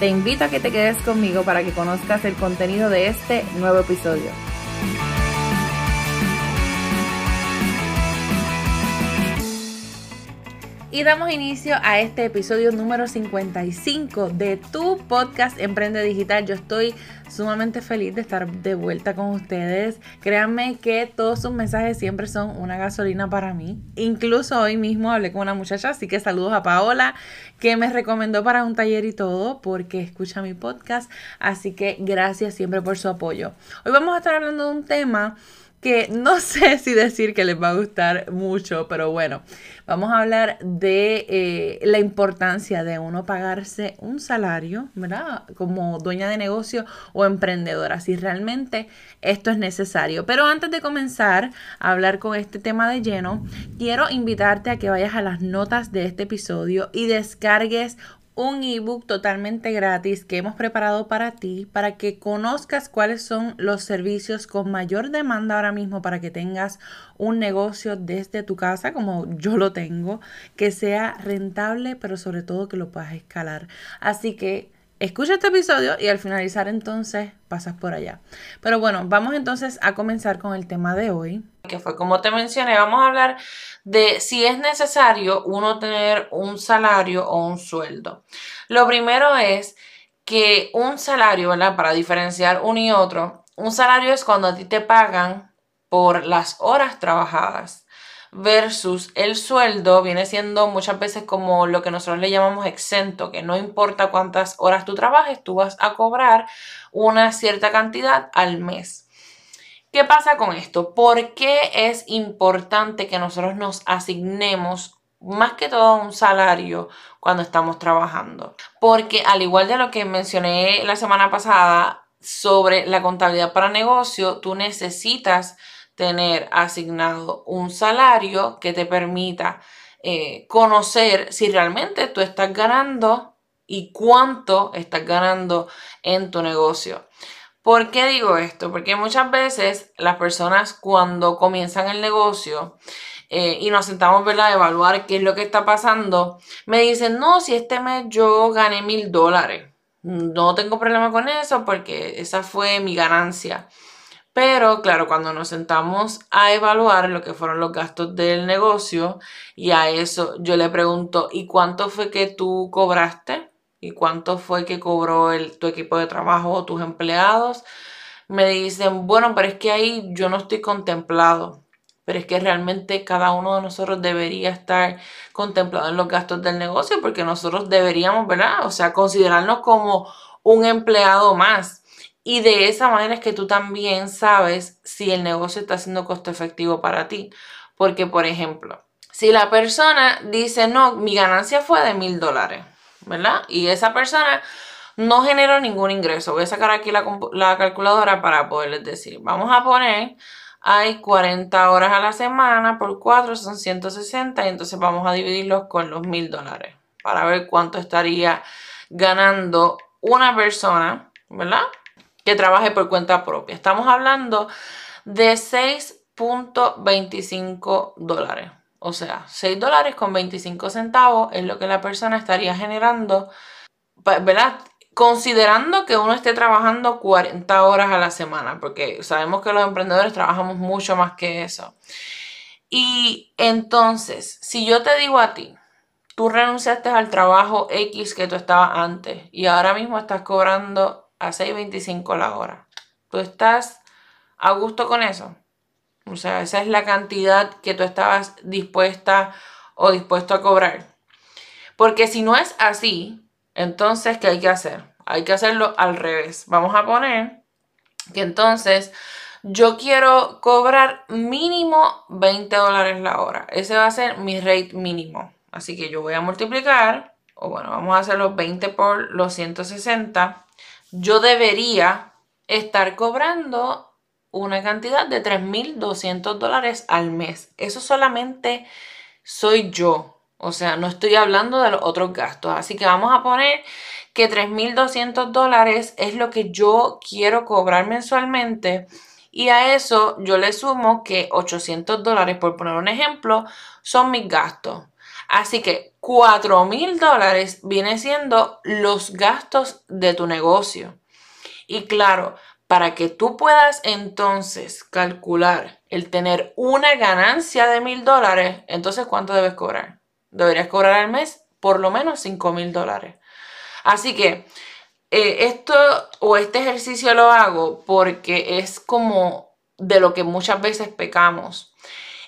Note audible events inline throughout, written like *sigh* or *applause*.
Te invito a que te quedes conmigo para que conozcas el contenido de este nuevo episodio. Y damos inicio a este episodio número 55 de tu podcast Emprende Digital. Yo estoy sumamente feliz de estar de vuelta con ustedes. Créanme que todos sus mensajes siempre son una gasolina para mí. Incluso hoy mismo hablé con una muchacha, así que saludos a Paola, que me recomendó para un taller y todo, porque escucha mi podcast. Así que gracias siempre por su apoyo. Hoy vamos a estar hablando de un tema que no *laughs* sé si decir que les va a gustar mucho, pero bueno, vamos a hablar de eh, la importancia de uno pagarse un salario, ¿verdad? Como dueña de negocio o emprendedora, si realmente esto es necesario. Pero antes de comenzar a hablar con este tema de lleno, quiero invitarte a que vayas a las notas de este episodio y descargues un ebook totalmente gratis que hemos preparado para ti, para que conozcas cuáles son los servicios con mayor demanda ahora mismo para que tengas un negocio desde tu casa, como yo lo tengo, que sea rentable, pero sobre todo que lo puedas escalar. Así que Escucha este episodio y al finalizar entonces pasas por allá. Pero bueno, vamos entonces a comenzar con el tema de hoy. Que fue como te mencioné, vamos a hablar de si es necesario uno tener un salario o un sueldo. Lo primero es que un salario, ¿verdad? Para diferenciar uno y otro, un salario es cuando a ti te pagan por las horas trabajadas versus el sueldo viene siendo muchas veces como lo que nosotros le llamamos exento, que no importa cuántas horas tú trabajes, tú vas a cobrar una cierta cantidad al mes. ¿Qué pasa con esto? ¿Por qué es importante que nosotros nos asignemos más que todo un salario cuando estamos trabajando? Porque al igual de lo que mencioné la semana pasada sobre la contabilidad para negocio, tú necesitas tener asignado un salario que te permita eh, conocer si realmente tú estás ganando y cuánto estás ganando en tu negocio. ¿Por qué digo esto? Porque muchas veces las personas cuando comienzan el negocio eh, y nos sentamos a evaluar qué es lo que está pasando, me dicen, no, si este mes yo gané mil dólares, no tengo problema con eso porque esa fue mi ganancia. Pero claro, cuando nos sentamos a evaluar lo que fueron los gastos del negocio y a eso yo le pregunto, ¿y cuánto fue que tú cobraste? ¿Y cuánto fue que cobró el, tu equipo de trabajo o tus empleados? Me dicen, bueno, pero es que ahí yo no estoy contemplado. Pero es que realmente cada uno de nosotros debería estar contemplado en los gastos del negocio porque nosotros deberíamos, ¿verdad? O sea, considerarnos como un empleado más y de esa manera es que tú también sabes si el negocio está siendo costo efectivo para ti. Porque, por ejemplo, si la persona dice, no, mi ganancia fue de mil dólares, ¿verdad? Y esa persona no generó ningún ingreso. Voy a sacar aquí la, la, calculadora para poderles decir. Vamos a poner, hay 40 horas a la semana por 4 son 160 y entonces vamos a dividirlos con los mil dólares para ver cuánto estaría ganando una persona, ¿verdad? Que trabaje por cuenta propia. Estamos hablando de 6.25 dólares. O sea, 6 dólares con 25 centavos es lo que la persona estaría generando, ¿verdad? Considerando que uno esté trabajando 40 horas a la semana, porque sabemos que los emprendedores trabajamos mucho más que eso. Y entonces, si yo te digo a ti, tú renunciaste al trabajo X que tú estabas antes y ahora mismo estás cobrando a 6.25 la hora. ¿Tú estás a gusto con eso? O sea, esa es la cantidad que tú estabas dispuesta o dispuesto a cobrar. Porque si no es así, entonces, ¿qué hay que hacer? Hay que hacerlo al revés. Vamos a poner que entonces yo quiero cobrar mínimo 20 dólares la hora. Ese va a ser mi rate mínimo. Así que yo voy a multiplicar o bueno, vamos a hacer los 20 por los 160, yo debería estar cobrando una cantidad de 3.200 dólares al mes. Eso solamente soy yo. O sea, no estoy hablando de los otros gastos. Así que vamos a poner que 3.200 dólares es lo que yo quiero cobrar mensualmente. Y a eso yo le sumo que 800 dólares, por poner un ejemplo, son mis gastos. Así que 4.000 dólares viene siendo los gastos de tu negocio. Y claro, para que tú puedas entonces calcular el tener una ganancia de mil dólares, entonces ¿cuánto debes cobrar? Deberías cobrar al mes por lo menos 5 mil dólares. Así que eh, esto o este ejercicio lo hago porque es como de lo que muchas veces pecamos.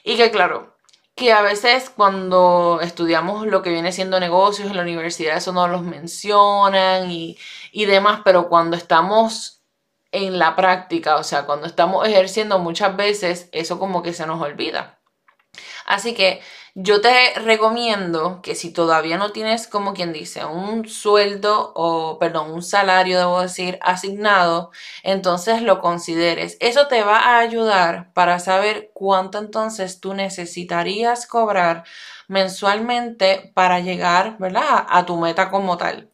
Y que claro, que a veces cuando estudiamos lo que viene siendo negocios en la universidad, eso no los mencionan y, y demás, pero cuando estamos en la práctica, o sea, cuando estamos ejerciendo muchas veces, eso como que se nos olvida. Así que yo te recomiendo que si todavía no tienes, como quien dice, un sueldo o, perdón, un salario, debo decir, asignado, entonces lo consideres. Eso te va a ayudar para saber cuánto entonces tú necesitarías cobrar mensualmente para llegar, ¿verdad? A tu meta como tal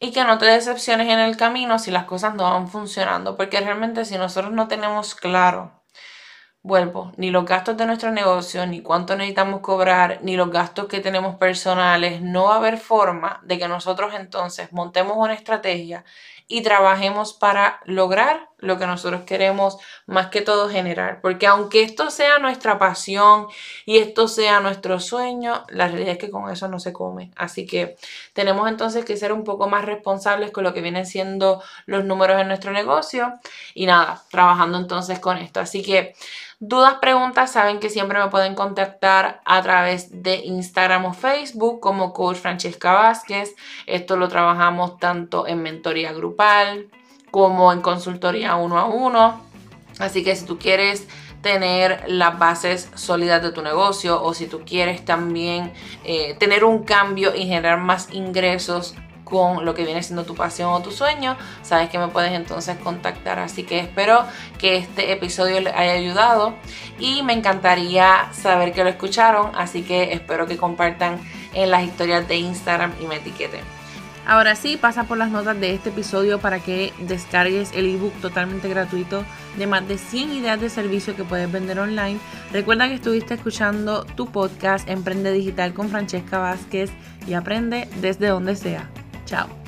y que no te decepciones en el camino si las cosas no van funcionando, porque realmente si nosotros no tenemos claro, vuelvo, ni los gastos de nuestro negocio, ni cuánto necesitamos cobrar, ni los gastos que tenemos personales, no va a haber forma de que nosotros entonces montemos una estrategia y trabajemos para lograr lo que nosotros queremos más que todo generar. Porque aunque esto sea nuestra pasión y esto sea nuestro sueño, la realidad es que con eso no se come. Así que tenemos entonces que ser un poco más responsables con lo que vienen siendo los números en nuestro negocio y nada, trabajando entonces con esto. Así que Dudas, preguntas, saben que siempre me pueden contactar a través de Instagram o Facebook como Coach Francesca Vázquez. Esto lo trabajamos tanto en mentoría grupal como en consultoría uno a uno. Así que si tú quieres tener las bases sólidas de tu negocio o si tú quieres también eh, tener un cambio y generar más ingresos con lo que viene siendo tu pasión o tu sueño, sabes que me puedes entonces contactar. Así que espero que este episodio les haya ayudado y me encantaría saber que lo escucharon, así que espero que compartan en las historias de Instagram y me etiqueten. Ahora sí, pasa por las notas de este episodio para que descargues el ebook totalmente gratuito de más de 100 ideas de servicio que puedes vender online. Recuerda que estuviste escuchando tu podcast Emprende Digital con Francesca Vázquez y aprende desde donde sea. Chao.